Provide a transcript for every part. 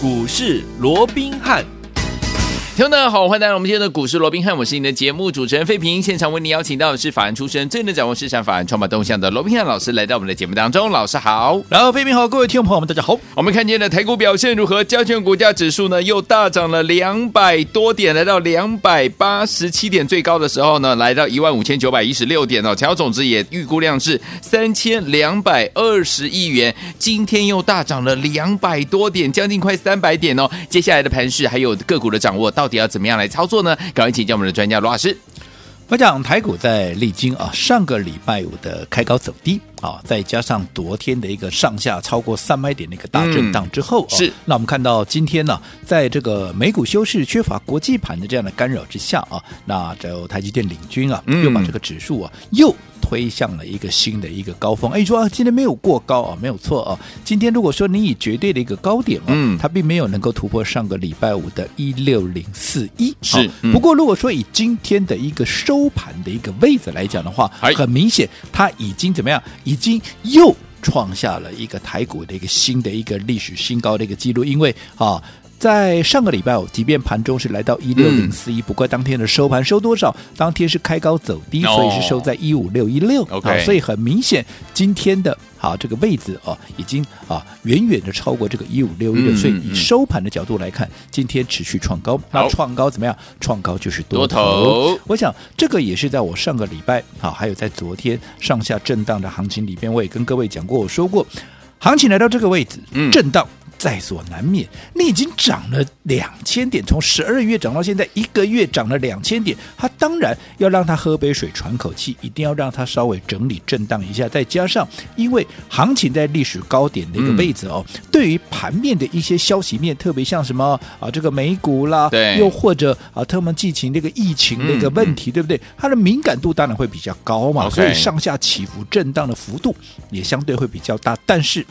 股市罗宾汉。听众大家好，欢迎来到我们今天的股市罗宾汉，我是你的节目主持人费平。现场为你邀请到的是法案出身、最能掌握市场法案创办动向的罗宾汉老师，来到我们的节目当中。老师好，然后费平好，各位听众朋友们，大家好。我们看见的台股表现如何？加权股价指数呢，又大涨了两百多点，来到两百八十七点，最高的时候呢，来到一万五千九百一十六点哦。成交总值也预估量是三千两百二十亿元，今天又大涨了两百多点，将近快三百点哦。接下来的盘势还有个股的掌握，到到底要怎么样来操作呢？赶快请教我们的专家罗老师。我讲台股在历经啊上个礼拜五的开高走低啊，再加上昨天的一个上下超过三百点的一个大震荡之后，嗯、是那我们看到今天呢，在这个美股休市、缺乏国际盘的这样的干扰之下啊，那只有台积电领军啊，又把这个指数啊又。推向了一个新的一个高峰。哎，说啊，今天没有过高啊，没有错啊。今天如果说你以绝对的一个高点啊，嗯，它并没有能够突破上个礼拜五的一六零四一。是，嗯、不过如果说以今天的一个收盘的一个位置来讲的话，很明显，它已经怎么样？已经又创下了一个台股的一个新的一个历史新高的一个记录。因为啊。在上个礼拜五，即便盘中是来到一六零四一，不过当天的收盘收多少？当天是开高走低，所以是收在一五六一六。OK，所以很明显，今天的好这个位置哦，已经啊远远的超过这个一五六一六。所以以收盘的角度来看，今天持续创高。那创高怎么样？创高就是多头。多头。我想这个也是在我上个礼拜啊，还有在昨天上下震荡的行情里边，我也跟各位讲过，我说过，行情来到这个位置，震荡。在所难免，你已经涨了两千点，从十二月涨到现在一个月涨了两千点，它当然要让它喝杯水喘口气，一定要让它稍微整理震荡一下，再加上因为行情在历史高点的一个位置哦，嗯、对于盘面的一些消息面，特别像什么啊这个美股啦，对，又或者啊特别疫情这个疫情的一个问题，嗯、对不对？它的敏感度当然会比较高嘛所以上下起伏震荡的幅度也相对会比较大，但是。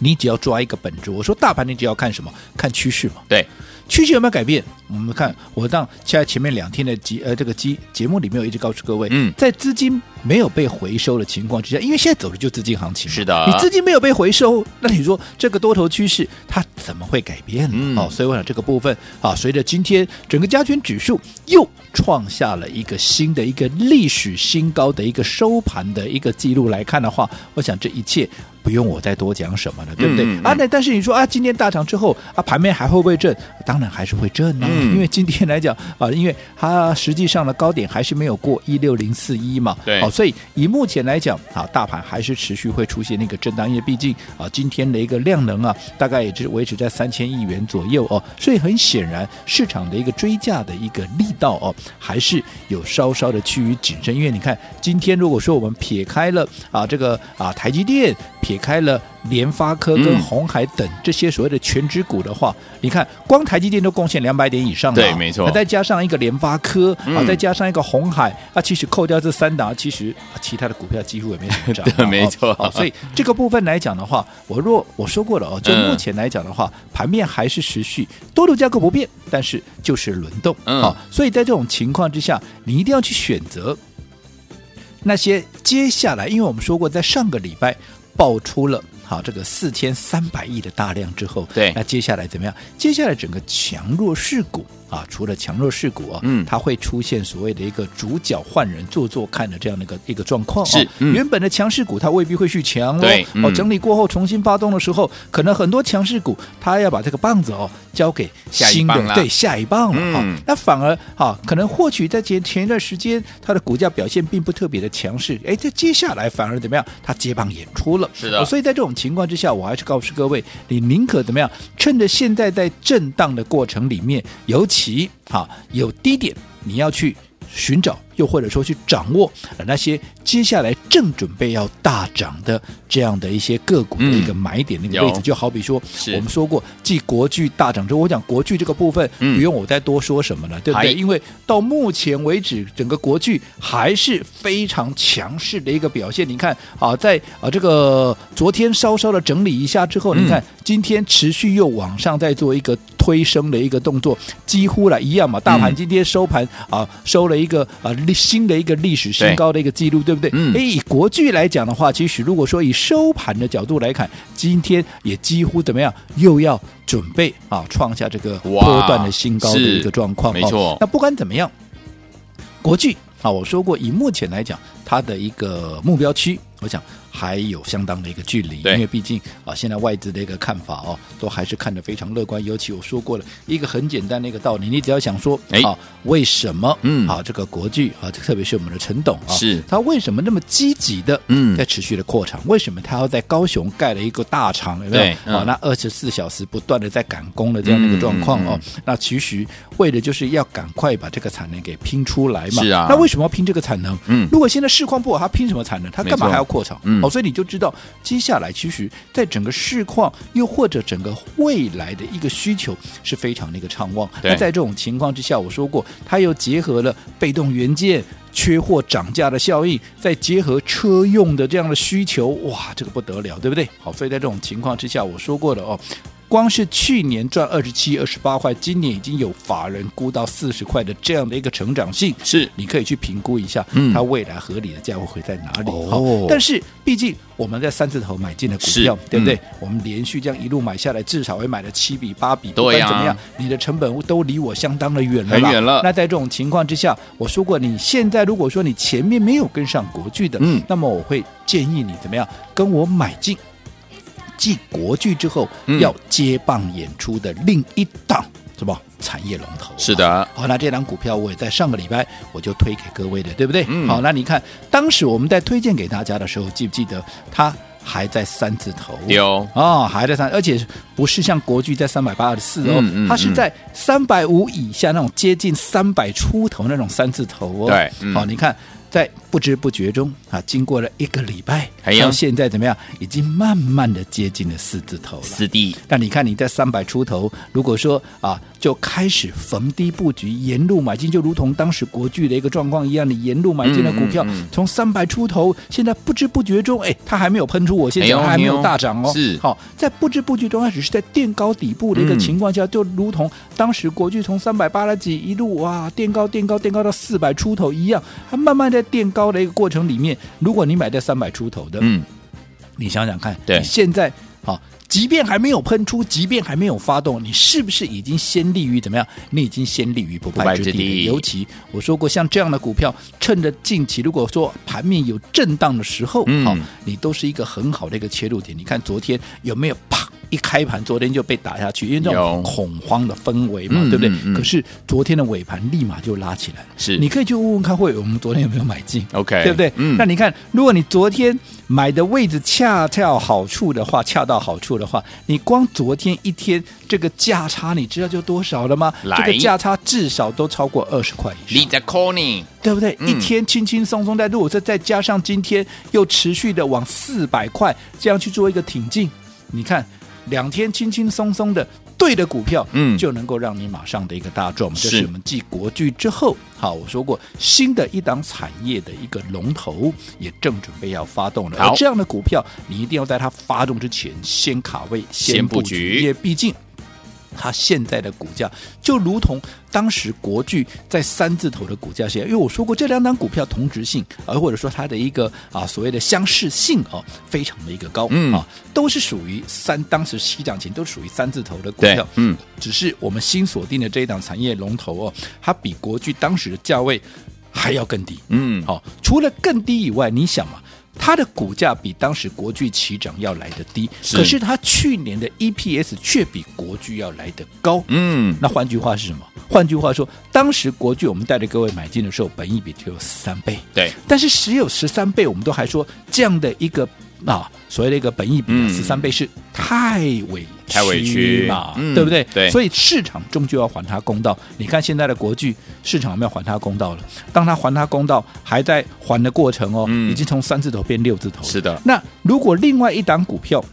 你只要抓一个本质，我说大盘你只要看什么？看趋势嘛。对，趋势有没有改变？我们看我当现在前面两天的节呃这个节节目里面，我一直告诉各位，嗯，在资金没有被回收的情况之下，因为现在走的就资金行情，是的，你资金没有被回收，那你说这个多头趋势它怎么会改变呢？嗯、哦，所以我想这个部分啊，随着今天整个加权指数又创下了一个新的一个历史新高的一个收盘的一个记录来看的话，我想这一切。不用我再多讲什么了，对不对？嗯嗯、啊，那但是你说啊，今天大涨之后啊，盘面还会不会震？当然还是会震啊，嗯、因为今天来讲啊，因为它实际上的高点还是没有过一六零四一嘛，对，好、啊，所以以目前来讲啊，大盘还是持续会出现那个震荡，因为毕竟啊，今天的一个量能啊，大概也就是维持在三千亿元左右哦，所以很显然市场的一个追价的一个力道哦，还是有稍稍的趋于谨慎，因为你看今天如果说我们撇开了啊这个啊台积电。撇开了联发科跟红海等这些所谓的全值股的话，嗯、你看光台积电都贡献两百点以上了，对，没错。再加上一个联发科、嗯、啊，再加上一个红海啊，其实扣掉这三档，其实其他的股票几乎也没怎么涨，对，没错。啊、所以这个部分来讲的话，我若我说过了哦，就目前来讲的话，嗯、盘面还是持续多头架构不变，但是就是轮动。嗯，好，所以在这种情况之下，你一定要去选择那些接下来，因为我们说过，在上个礼拜。爆出了好这个四千三百亿的大量之后，对，那接下来怎么样？接下来整个强弱势股。啊，除了强弱势股啊，嗯，它会出现所谓的一个主角换人做做看的这样的一个一个状况。是，嗯、原本的强势股它未必会去强哦。对，哦，整理过后重新发动的时候，可能很多强势股它要把这个棒子哦交给新的对下一棒了哈。嗯、那反而哈，可能或许在前前一段时间它的股价表现并不特别的强势，哎，在接下来反而怎么样？它接棒演出了。是的、哦。所以在这种情况之下，我还是告诉各位，你宁可怎么样？趁着现在在震荡的过程里面，尤其。啊，有低点，你要去寻找。又或者说去掌握那些接下来正准备要大涨的这样的一些个股的一个买点那个位置，就好比说我们说过，继国巨大涨之后，我讲国巨这个部分不用我再多说什么了，对不对？因为到目前为止，整个国巨还是非常强势的一个表现。你看啊，在啊这个昨天稍稍的整理一下之后，你看今天持续又往上再做一个推升的一个动作，几乎了一样嘛。大盘今天收盘啊收了一个啊。历新的一个历史新高的一个记录，对不对？嗯，以国剧来讲的话，其实如果说以收盘的角度来看，今天也几乎怎么样，又要准备啊创下这个波段的新高的一个状况。没错、哦，那不管怎么样，国剧啊，我说过，以目前来讲，它的一个目标区，我想。还有相当的一个距离，因为毕竟啊，现在外资的一个看法哦，都还是看得非常乐观。尤其我说过了一个很简单的一个道理，你只要想说，哎，为什么？嗯，啊，这个国巨啊，特别是我们的陈董啊，是他为什么那么积极的嗯，在持续的扩厂？为什么他要在高雄盖了一个大厂？有没有？啊、嗯，那二十四小时不断的在赶工的这样的一个状况哦，那其实为的就是要赶快把这个产能给拼出来嘛。是啊，那为什么要拼这个产能？嗯，如果现在市况不好，他拼什么产能？他干嘛还要扩厂？嗯。所以你就知道，接下来其实在整个市况，又或者整个未来的一个需求是非常的一个畅旺。那在这种情况之下，我说过，它又结合了被动元件缺货涨价的效应，再结合车用的这样的需求，哇，这个不得了，对不对？好，所以在这种情况之下，我说过了哦。光是去年赚二十七、二十八块，今年已经有法人估到四十块的这样的一个成长性，是你可以去评估一下，嗯，它未来合理的价位会在哪里？哦，但是毕竟我们在三字头买进的股票，对不对？嗯、我们连续这样一路买下来，至少会买了七笔、八笔，不管怎么样，你的成本都离我相当的远了，很远了。那在这种情况之下，我说过，你现在如果说你前面没有跟上国巨的，嗯，那么我会建议你怎么样跟我买进。继国剧之后，要接棒演出的另一档什么产业龙头？是的，好，那这档股票我也在上个礼拜我就推给各位的，对不对？嗯、好，那你看当时我们在推荐给大家的时候，记不记得它还在三字头？有啊、哦，还在三，而且不是像国巨在三百八十四哦，嗯嗯、它是在三百五以下那种接近三百出头那种三字头哦。对，嗯、好，你看。在不知不觉中啊，经过了一个礼拜，到现在怎么样？已经慢慢的接近了四字头了。四弟，那你看你在三百出头，如果说啊，就开始逢低布局，沿路买进，就如同当时国巨的一个状况一样，你沿路买进的股票，从三百出头，现在不知不觉中，哎，它还没有喷出，我现在它还没有大涨哦。是，好，在不知不觉中，它只是在垫高底部的一个情况下，就如同当时国巨从三百八十几一路哇垫高垫高垫高到四百出头一样，它慢慢在。垫高的一个过程里面，如果你买在三百出头的，嗯，你想想看，对，现在好，即便还没有喷出，即便还没有发动，你是不是已经先立于怎么样？你已经先立于不败之地。尤其我说过，像这样的股票，趁着近期如果说盘面有震荡的时候，嗯，好，你都是一个很好的一个切入点。你看昨天有没有啪？一开盘，昨天就被打下去，因为这种恐慌的氛围嘛，对不对？嗯嗯、可是昨天的尾盘立马就拉起来了。是，你可以去问问看，会我们昨天有没有买进？OK，对不对？嗯。那你看，如果你昨天买的位置恰到好处的话，恰到好处的话，你光昨天一天这个价差，你知道就多少了吗？来这个价差至少都超过二十块以上。你在 calling，对不对？嗯、一天轻轻松松，在如果说再加上今天又持续的往四百块这样去做一个挺进，你看。两天轻轻松松的对的股票，嗯，就能够让你马上的一个大赚。这是我们继国巨之后，好，我说过新的一档产业的一个龙头也正准备要发动了。而这样的股票，你一定要在它发动之前先卡位、先布局，因为毕竟。它现在的股价就如同当时国巨在三字头的股价线，因为我说过这两档股票同质性，而或者说它的一个啊所谓的相似性哦，非常的一个高，嗯。啊，都是属于三当时起涨前都属于三字头的股票，嗯，只是我们新锁定的这一档产业龙头哦，它比国巨当时的价位还要更低，嗯，好，除了更低以外，你想嘛？它的股价比当时国巨起涨要来的低，是可是它去年的 EPS 却比国巨要来的高。嗯，那换句话是什么？换句话说，当时国巨我们带着各位买进的时候，本益比只有十三倍。对，但是只有十三倍，我们都还说这样的一个。啊，所谓的一个本益比十三倍是太委屈太委屈嘛，嗯、对不对？对，所以市场终究要还他公道。你看现在的国剧市场有没有还他公道了？当他还他公道，还在还的过程哦，嗯、已经从三字头变六字头。是的。那如果另外一档股票，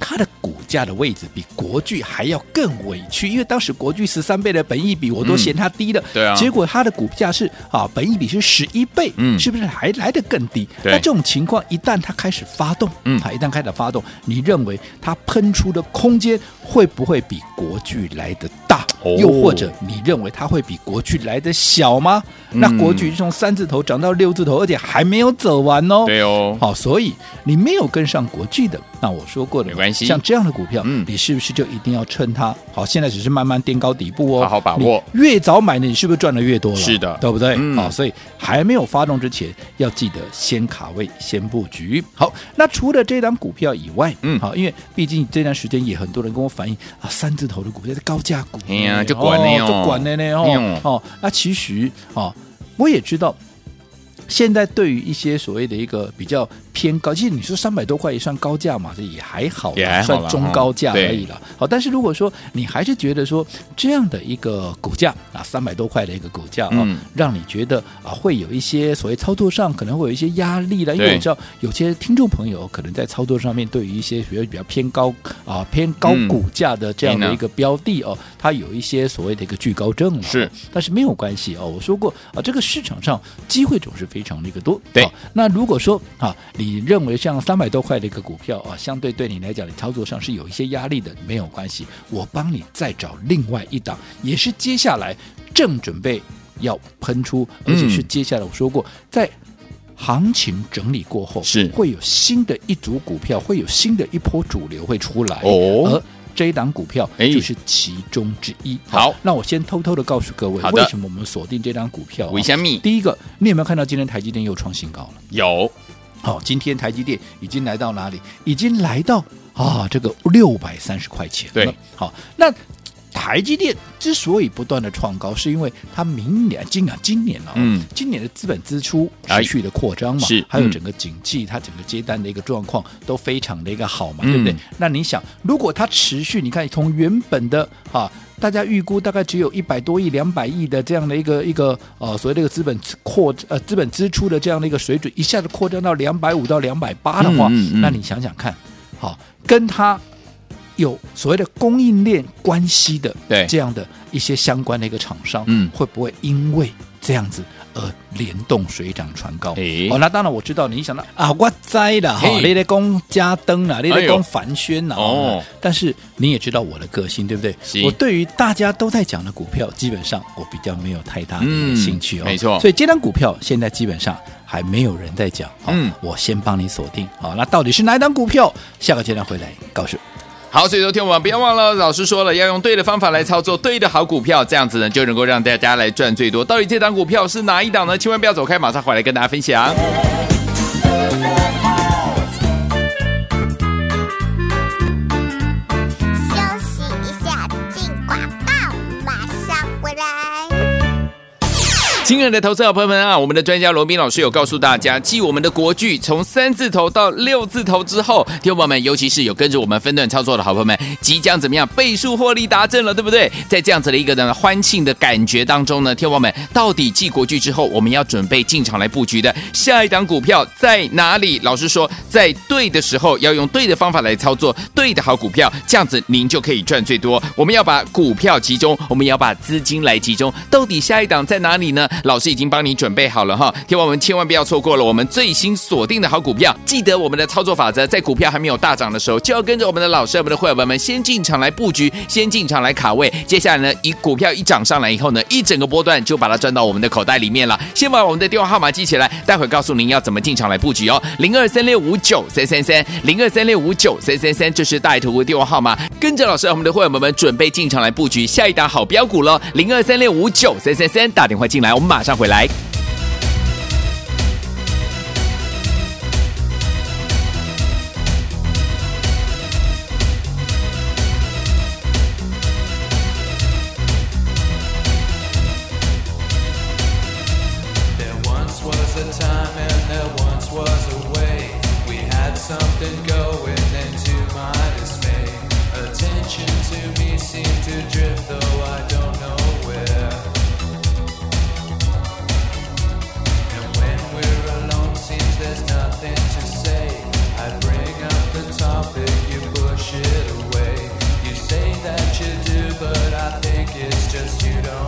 它的股价的位置比国巨还要更委屈，因为当时国巨十三倍的本益比我都嫌它低了，嗯、对啊，结果它的股价是啊，本益比是十一倍，嗯，是不是还来得更低？对那这种情况一旦它开始发动，嗯，它一旦开始发动，你认为它喷出的空间会不会比国巨来得大？哦、又或者你认为它会比国巨来的小吗？嗯、那国巨从三字头涨到六字头，而且还没有走完哦。对哦，好，所以你没有跟上国巨的，那我说过的，没关系。像这样的股票，嗯，你是不是就一定要趁它？好，现在只是慢慢垫高底部哦，好好把握。越早买的，你是不是赚的越多了？是的，对不对？嗯、好，所以还没有发动之前，要记得先卡位，先布局。好，那除了这档股票以外，嗯，好，因为毕竟这段时间也很多人跟我反映啊，三字头的股票是高价股，哎呀，就管了哦，就管了呢哦哦，那其实哦，我也知道。现在对于一些所谓的一个比较偏高，其实你说三百多块也算高价嘛，这也还好，也还好算中高价而已了。好，但是如果说你还是觉得说这样的一个股价啊，三百多块的一个股价啊，嗯、让你觉得啊会有一些所谓操作上可能会有一些压力了，因为我知道有些听众朋友可能在操作上面对于一些比较比较偏高啊偏高股价的这样的一个标的哦，它有一些所谓的一个惧高症了。是，但是没有关系哦，我说过啊，这个市场上机会总是非常的一个多，对。那如果说啊，你认为像三百多块的一个股票啊，相对对你来讲，你操作上是有一些压力的，没有关系，我帮你再找另外一档，也是接下来正准备要喷出，而且是接下来我说过，在行情整理过后，是会有新的一组股票，会有新的一波主流会出来哦。而这一档股票就是其中之一。好，那我先偷偷的告诉各位，为什么我们锁定这档股票？为什么？第一个，你有没有看到今天台积电又创新高了？有。好，今天台积电已经来到哪里？已经来到啊，这个六百三十块钱了。对。好，那。台积电之所以不断的创高，是因为它明年、今年、今年啊，嗯，今年的资本支出持续的扩张嘛，是，还有整个景气，它整个接单的一个状况都非常的一个好嘛，对不对？那你想，如果它持续，你看从原本的啊，大家预估大概只有一百多亿、两百亿的这样的一个一个呃，所谓的一个资本扩呃资本支出的这样的一个水准，一下子扩张到两百五到两百八的话，那你想想看，好，跟它。有所谓的供应链关系的，对这样的一些相关的一个厂商，嗯，会不会因为这样子而联动水涨船高？哦，那当然我知道你想到啊，我栽了哈，你在攻嘉登啊，你在攻凡轩啊，哦，但是你也知道我的个性，对不对？我对于大家都在讲的股票，基本上我比较没有太大的兴趣哦，没错。所以这张股票现在基本上还没有人在讲，嗯，我先帮你锁定。好，那到底是哪一张股票？下个阶段回来告诉。好，所以昨天我们不要忘了，老师说了要用对的方法来操作对的好股票，这样子呢就能够让大家来赚最多。到底这档股票是哪一档呢？千万不要走开，马上回来跟大家分享。亲爱的投资者朋友们啊，我们的专家罗宾老师有告诉大家，继我们的国剧从三字头到六字头之后，听众朋友们，尤其是有跟着我们分段操作的好朋友们，即将怎么样倍数获利达阵了，对不对？在这样子的一个呢欢庆的感觉当中呢，听众朋友们，到底继国剧之后，我们要准备进场来布局的下一档股票在哪里？老师说，在对的时候要用对的方法来操作对的好股票，这样子您就可以赚最多。我们要把股票集中，我们要把资金来集中，到底下一档在哪里呢？老师已经帮你准备好了哈，听完我们千万不要错过了我们最新锁定的好股票。记得我们的操作法则，在股票还没有大涨的时候，就要跟着我们的老师、我们的会员们先进场来布局，先进场来卡位。接下来呢，一股票一涨上来以后呢，一整个波段就把它赚到我们的口袋里面了。先把我们的电话号码记起来，待会告诉您要怎么进场来布局哦。零二三六五九三三三，零二三六五九三三三，这是大图的电话号码。跟着老师、我们的会员们准备进场来布局下一档好标股喽。零二三六五九三三三，打电话进来，我们马上回来。Just you don't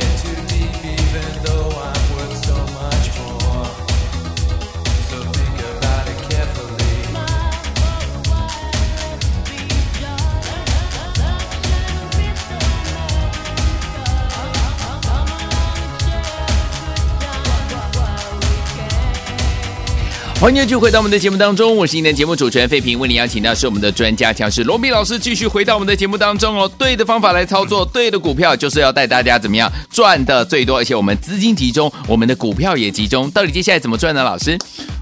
To. 欢迎继续回到我们的节目当中，我是今天的节目主持人费平，为您邀请到是我们的专家强师罗密老师，继续回到我们的节目当中哦。对的方法来操作，对的股票就是要带大家怎么样赚的最多，而且我们资金集中，我们的股票也集中。到底接下来怎么赚呢？老师，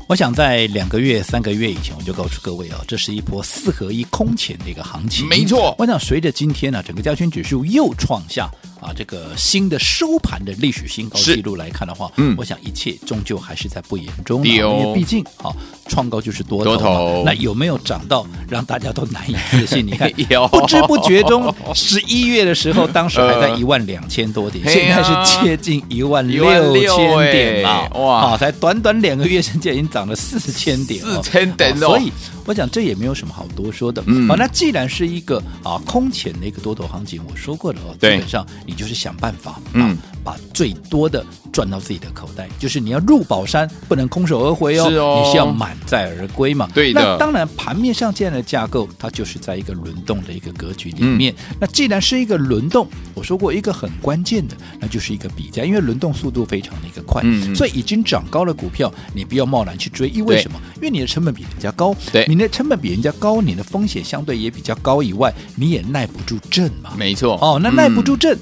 我想在两个月、三个月以前，我就告诉各位啊，这是一波四合一空前的一个行情。没错。我想随着今天呢、啊，整个加权指数又创下啊这个新的收盘的历史新高记录来看的话，嗯。我想一切终究还是在不言中的，对哦。因为毕竟啊创高就是多头多头。那有没有涨到让大家都难以置信？你看不知不觉中，十一月的时候，当时还在一万两千多点，嘿现在啊是接近一万六千点了哎，哇。哦，才短短两个月，现在已经涨了四千点哦，4000点哦所以我想这也没有什么好多说的。嗯。好，那既然是一个啊空前的一个多头行情，我说过了哦，基本上你就是想办法，嗯。啊，把最多的赚到自己的口袋，就是你要入宝山，不能空手而回哦，是哦。你是要满载而归嘛。对的。那当然，盘面上这样的架构，它就是在一个轮动的一个格局里面。嗯。那既然是一个轮动，我说过一个很关键的，那就是一个比价，因为轮动速度非常的一个快，所以已经涨高的股票，你不要贸然去追，因为什么？因为你的成本比人家高，对你的成本比人家高，你的风险相对也比较高以外，你也耐不住震嘛。没错哦，那耐不住嗯震。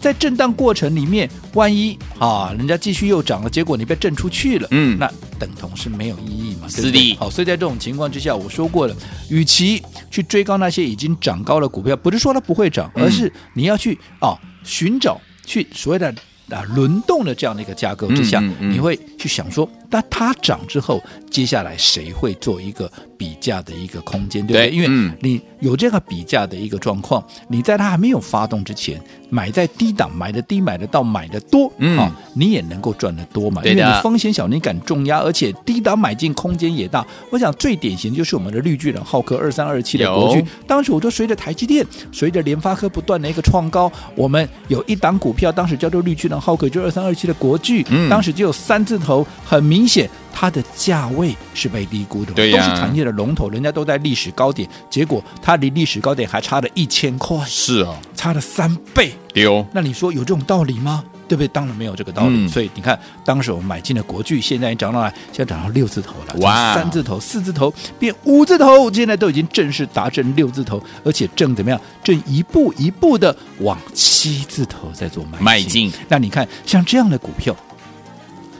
在震荡过程里面，万一啊，人家继续又涨了，结果你被震出去了，嗯那等同是没有意义嘛，是对不对的好，所以在这种情况之下，我说过了，与其去追高那些已经涨高的股票，不是说它不会涨，嗯而是你要去啊寻找去所谓的。啊，轮动的这样的一个架构之下，嗯嗯嗯你会去想说，那它涨之后，接下来谁会做一个比价的一个空间，对不对？因为你有这个比价的一个状况，你在它还没有发动之前，买在低档，买的低，买得到，买的多，嗯。啊，你也能够赚得多嘛，对的。因为你风险小，你敢重压，而且低档买进空间也大。我想最典型的就是我们的绿巨人浩克二三二七的国有巨，当时我就随着台积电，随着联发科不断的一个创高，我们有一档股票，当时叫做绿巨人浩克，就二三二七的国巨，嗯。当时就有三字头，很明显。它的价位是被低估的嘛，对呀都是产业的龙头，人家都在历史高点，结果它离历史高点还差了一千块，是哦，差了三倍。丢那你说有这种道理吗？对不对？当然没有这个道理。嗯所以你看，当时我们买进了国巨，现在涨到来，现在涨到六字头了，哇三字头、四字头变五字头，现在都已经正式达成六字头，而且正怎么样？正一步一步的往七字头在做迈迈进。那你看，像这样的股票。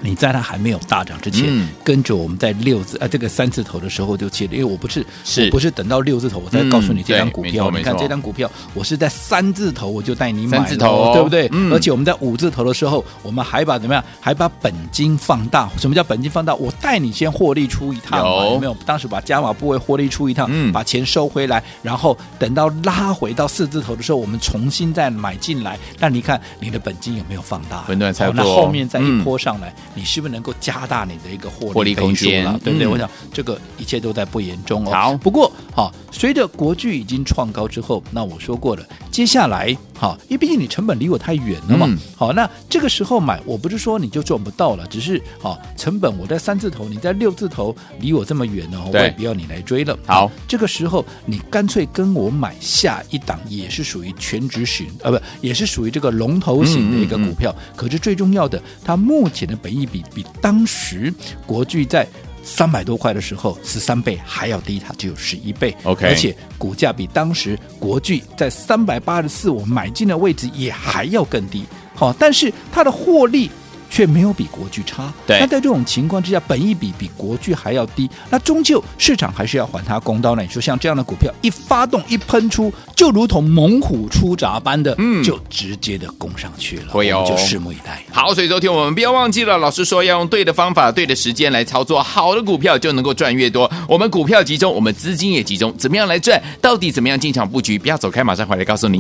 你在它还没有大涨之前，嗯跟着我们在六字啊这个三字头的时候就切了，因为我不是是我不是等到六字头我再告诉你这张嗯股票，你看这张股票我是在三字头我就带你买，三字头哦对不对？嗯而且我们在五字头的时候，我们还把怎么样？还把本金放大。什么叫本金放大？我带你先获利出一趟嘛，有有没有？当时把加码部位获利出一趟，嗯把钱收回来，然后等到拉回到四字头的时候，我们重新再买进来。那你看你的本金有没有放大？分段操作好那后面再一嗯波上来，你是不是能够加大你的一个获利空间了对不对？嗯我想这个一切都在不言中哦。好不过好，随着国巨已经创高之后，那我说过了，接下来好，因为毕竟你成本离我太远了嘛。嗯好，那这个时候买，我不是说你就赚不到了，只是好成本我在三字头，你在六字头，离我这么远呢，我也不要你来追了。好，这个时候你干脆跟我买下一档，也是属于全值型，呃，不，也是属于这个龙头型的一个股票。可是最重要的，它目前的本益比比当时国巨在。三百多块的时候，十三倍还要低，它只有十一倍。OK 而且股价比当时国巨在三百八十四我买进的位置也还要更低。好，但是它的获利。却没有比国巨差，对。那在这种情况之下，本益比比国巨还要低，那终究市场还是要还他公道呢。你说像这样的股票一发动一喷出，就如同猛虎出闸般的，嗯，就直接的攻上去了。会哦，就拭目以待。好，所以昨天我们不要忘记了，老师说要用对的方法、对的时间来操作，好的股票就能够赚越多。我们股票集中，我们资金也集中，怎么样来赚？到底怎么样进场布局？不要走开，马上回来告诉你。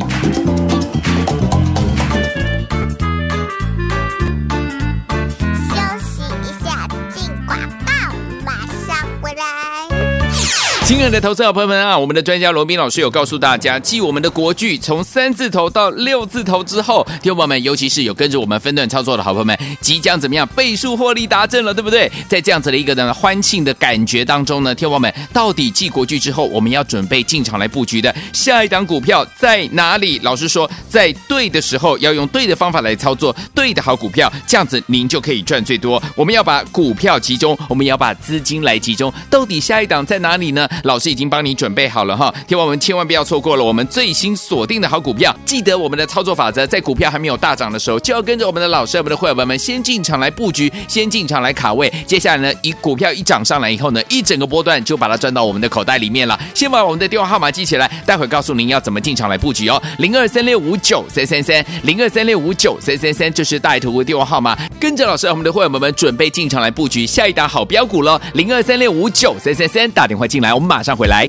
亲爱的投资者朋友们啊，我们的专家罗宾老师有告诉大家，继我们的国剧从三字头到六字头之后，听众友们，尤其是有跟着我们分段操作的好朋友们，即将怎么样倍数获利达阵了，对不对？在这样子的一个呢欢庆的感觉当中呢，听众友们，到底继国剧之后，我们要准备进场来布局的下一档股票在哪里？老师说，在对的时候要用对的方法来操作，对的好股票，这样子您就可以赚最多。我们要把股票集中，我们也要把资金来集中，到底下一档在哪里呢？老师已经帮你准备好了哈，听完我们千万不要错过了我们最新锁定的好股票。记得我们的操作法则，在股票还没有大涨的时候，就要跟着我们的老师、我们的会员们先进场来布局，先进场来卡位。接下来呢，一股票一涨上来以后呢，一整个波段就把它赚到我们的口袋里面了。先把我们的电话号码记起来，待会告诉您要怎么进场来布局哦。零二三六五九三三三，零二三六五九三三三，这是大图的电话号码。跟着老师，我们的会员们准备进场来布局下一档好标股喽。零二三六五九三三三，打电话进来，我马上回来。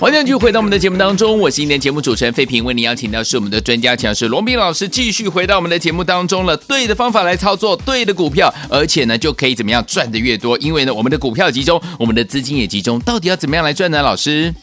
欢迎继续回到我们的节目当中，我是今天节目主持人费平，为您邀请到是我们的专家讲师罗斌老师，继续回到我们的节目当中了。对的方法来操作，对的股票，而且呢就可以怎么样赚的越多？因为呢我们的股票集中，我们的资金也集中，到底要怎么样来赚呢？老师？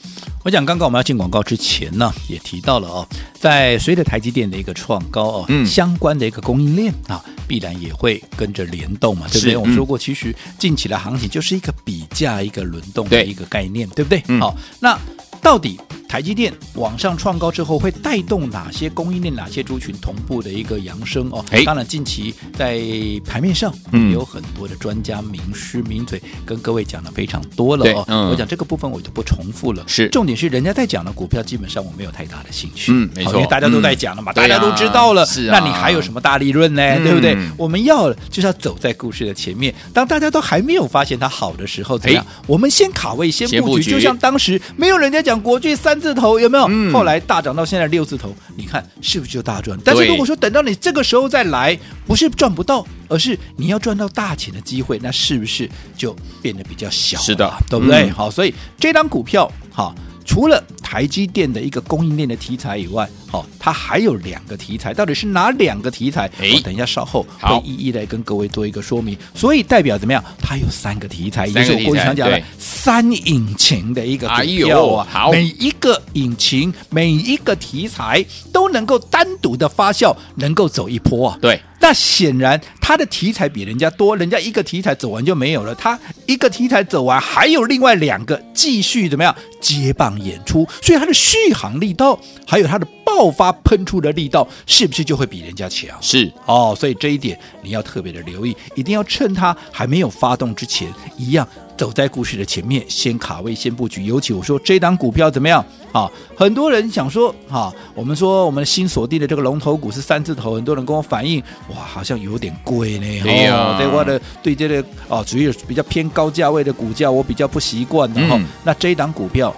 我讲刚刚我们要进广告之前呢，也提到了哦，在随着台积电的一个创高哦，嗯，相关的一个供应链啊，必然也会跟着联动嘛，对不对？我们说过，其实近期的行情就是一个比价、一个轮动的一个概念，对，对不对？嗯、好，那到底台积电往上创高之后，会带动哪些供应链、哪些族群同步的一个扬升？哦？当然，近期在盘面上，嗯，有很多的专家名师名嘴跟各位讲的非常多了哦。嗯、我讲这个部分我就不重复了，是。重点是人家在讲的股票，基本上我没有太大的兴趣，嗯，没错，因为大家都在讲了嘛，嗯、大家都知道了，是、啊、那你还有什么大利润呢？嗯、对不对？我们要就是要走在故事的前面，当大家都还没有发现它好的时候，怎样？我们先卡位，先布局，就像当时没有人家讲国巨三字头，有没有？嗯后来大涨到现在六字头，你看是不是就大赚？但是如果说等到你这个时候再来，不是赚不到，而是你要赚到大钱的机会，那是不是就变得比较小？是的，对不对？嗯、好，所以这张股票，好。除了台积电的一个供应链的题材以外，好、哦，它还有两个题材，到底是哪两个题材？哎，等一下稍后会一一来跟各位做一个说明。所以代表怎么样？它有三个题材，也是我过去常讲的三引擎的一个股票啊。哎、好，每一个引擎，每一个题材都能够单独的发酵，能够走一波啊。对。那显然，它的题材比人家多，人家一个题材走完就没有了，它一个题材走完，还有另外两个继续怎么样接棒演出，所以它的续航力道还有它的爆发喷出的力道，是不是就会比人家强？是哦，所以这一点你要特别的留意，一定要趁它还没有发动之前，一样走在故事的前面，先卡位，先布局。尤其我说这档股票怎么样啊？很多人想说啊，我们说我们新锁定的这个龙头股是三字头，很多人跟我反映，哇，好像有点贵呢。对呀、啊，对我的对这个哦，属于比较偏高价位的股价，我比较不习惯的哈、嗯。那这一档股票。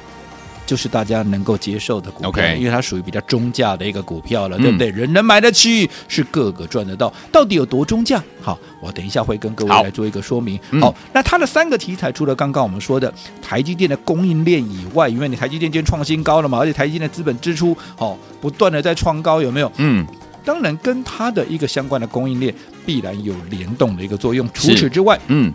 就是大家能够接受的股票因为它属于比较中价的一个股票了，嗯、对不对？人人买得起，是个个赚得到。到底有多中价？好，我等一下会跟各位来做一个说明。好，那它的三个题材，除了刚刚我们说的台积电的供应链以外，因为你台积电今天创新高了嘛，而且台积电的资本支出好不断的在创高，有没有？嗯，当然跟它的一个相关的供应链必然有联动的一个作用。除此之外，嗯，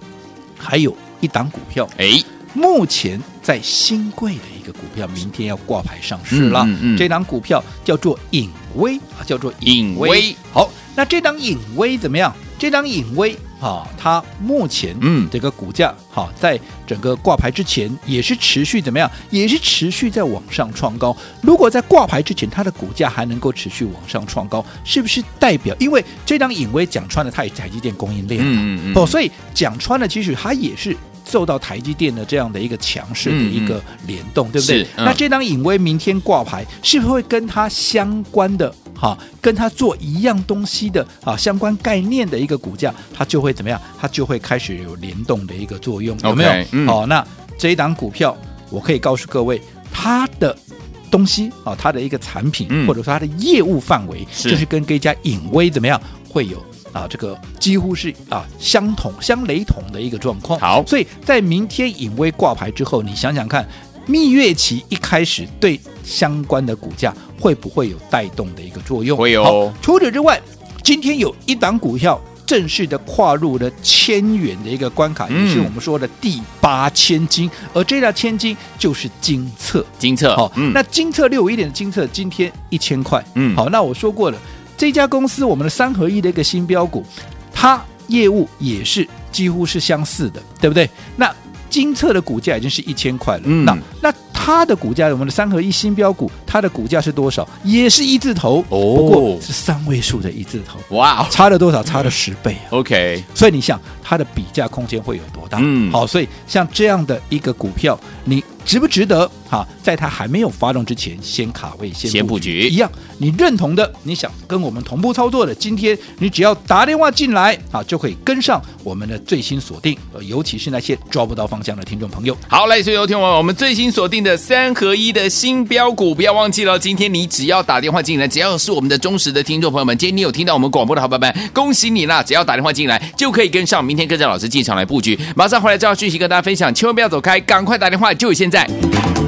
还有一档股票，哎。目前在新贵的一个股票，明天要挂牌上市了。嗯嗯嗯、这档股票叫做影威啊，叫做影威。好，那这档影威怎么样？这档影威啊，它目前嗯这个股价哈，在整个挂牌之前也是持续怎么样？也是持续在往上创高。如果在挂牌之前，它的股价还能够持续往上创高，是不是代表？因为这档影威讲穿了，它也是台积电供应链，嗯嗯哦，所以讲穿了，其实它也是。受到台积电的这样的一个强势的一个联动，对不对？嗯、那这张影威明天挂牌，是不是会跟它相关的哈，跟它做一样东西的啊相关概念的一个股价，它就会怎么样？它就会开始有联动的一个作用，有没有？好、嗯哦，那这一档股票，我可以告诉各位，它的东西啊，它的一个产品、嗯、或者说它的业务范围，就是跟这家影威怎么样会有。啊，这个几乎是啊相同、相雷同的一个状况。好，所以在明天颖威挂牌之后，你想想看，蜜月期一开始对相关的股价会不会有带动的一个作用？会有。好，除此之外，今天有一档股票正式的跨入了千元的一个关卡，嗯、也是我们说的第八千金，而这条千金就是金策，金策，好，嗯、那金策六五一点的金策今天一千块。嗯，好，那我说过了。这家公司，我们的三合一的一个新标股，它业务也是几乎是相似的，对不对？那金策的股价已经是一千块了，嗯、那那它的股价，我们的三合一新标股，它的股价是多少？也是一字头，哦、不过是三位数的一字头，哇，差了多少？差了十倍啊！OK，所以你想它的比价空间会有多大？嗯，好，所以像这样的一个股票，你。值不值得？哈，在它还没有发动之前，先卡位，先布局一样。你认同的，你想跟我们同步操作的，今天你只要打电话进来，啊，就可以跟上我们的最新锁定。尤其是那些抓不到方向的听众朋友。好，来，所以有听我我们最新锁定的三合一的新标股，不要忘记了。今天你只要打电话进来，只要是我们的忠实的听众朋友们，今天你有听到我们广播的好朋友们，恭喜你啦！只要打电话进来，就可以跟上。明天跟着老师进场来布局，马上回来这条讯息跟大家分享，千万不要走开，赶快打电话，就现在。在。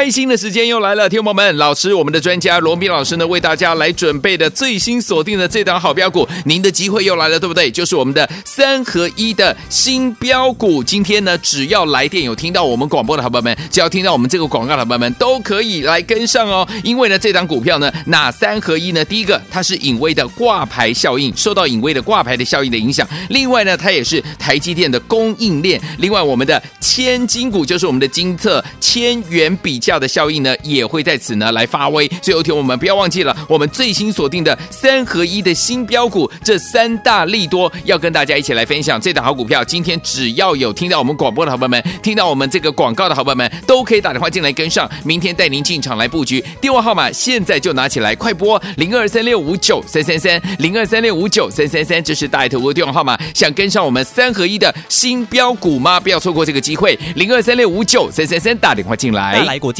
开心的时间又来了，听众朋友们，老师，我们的专家罗宾老师呢，为大家来准备的最新锁定的这档好标股，您的机会又来了，对不对？就是我们的三合一的新标股。今天呢，只要来电有听到我们广播的好朋友们，只要听到我们这个广告的好朋友们，都可以来跟上哦。因为呢，这档股票呢，哪三合一呢？第一个，它是影威的挂牌效应，受到影威的挂牌的效应的影响；另外呢，它也是台积电的供应链；另外，我们的千金股就是我们的金策千元比价。的效应呢，也会在此呢来发威。最后一天，我们不要忘记了，我们最新锁定的三合一的新标股，这三大利多要跟大家一起来分享。这档好股票，今天只要有听到我们广播的好朋友们，听到我们这个广告的好朋友们，都可以打电话进来跟上。明天带您进场来布局，电话号码现在就拿起来，快拨零二三六五九三三三零二三六五九三三三，这是大爱投顾电话号码。想跟上我们三合一的新标股吗？不要错过这个机会，零二三六五九三三三打电话进来。来国际。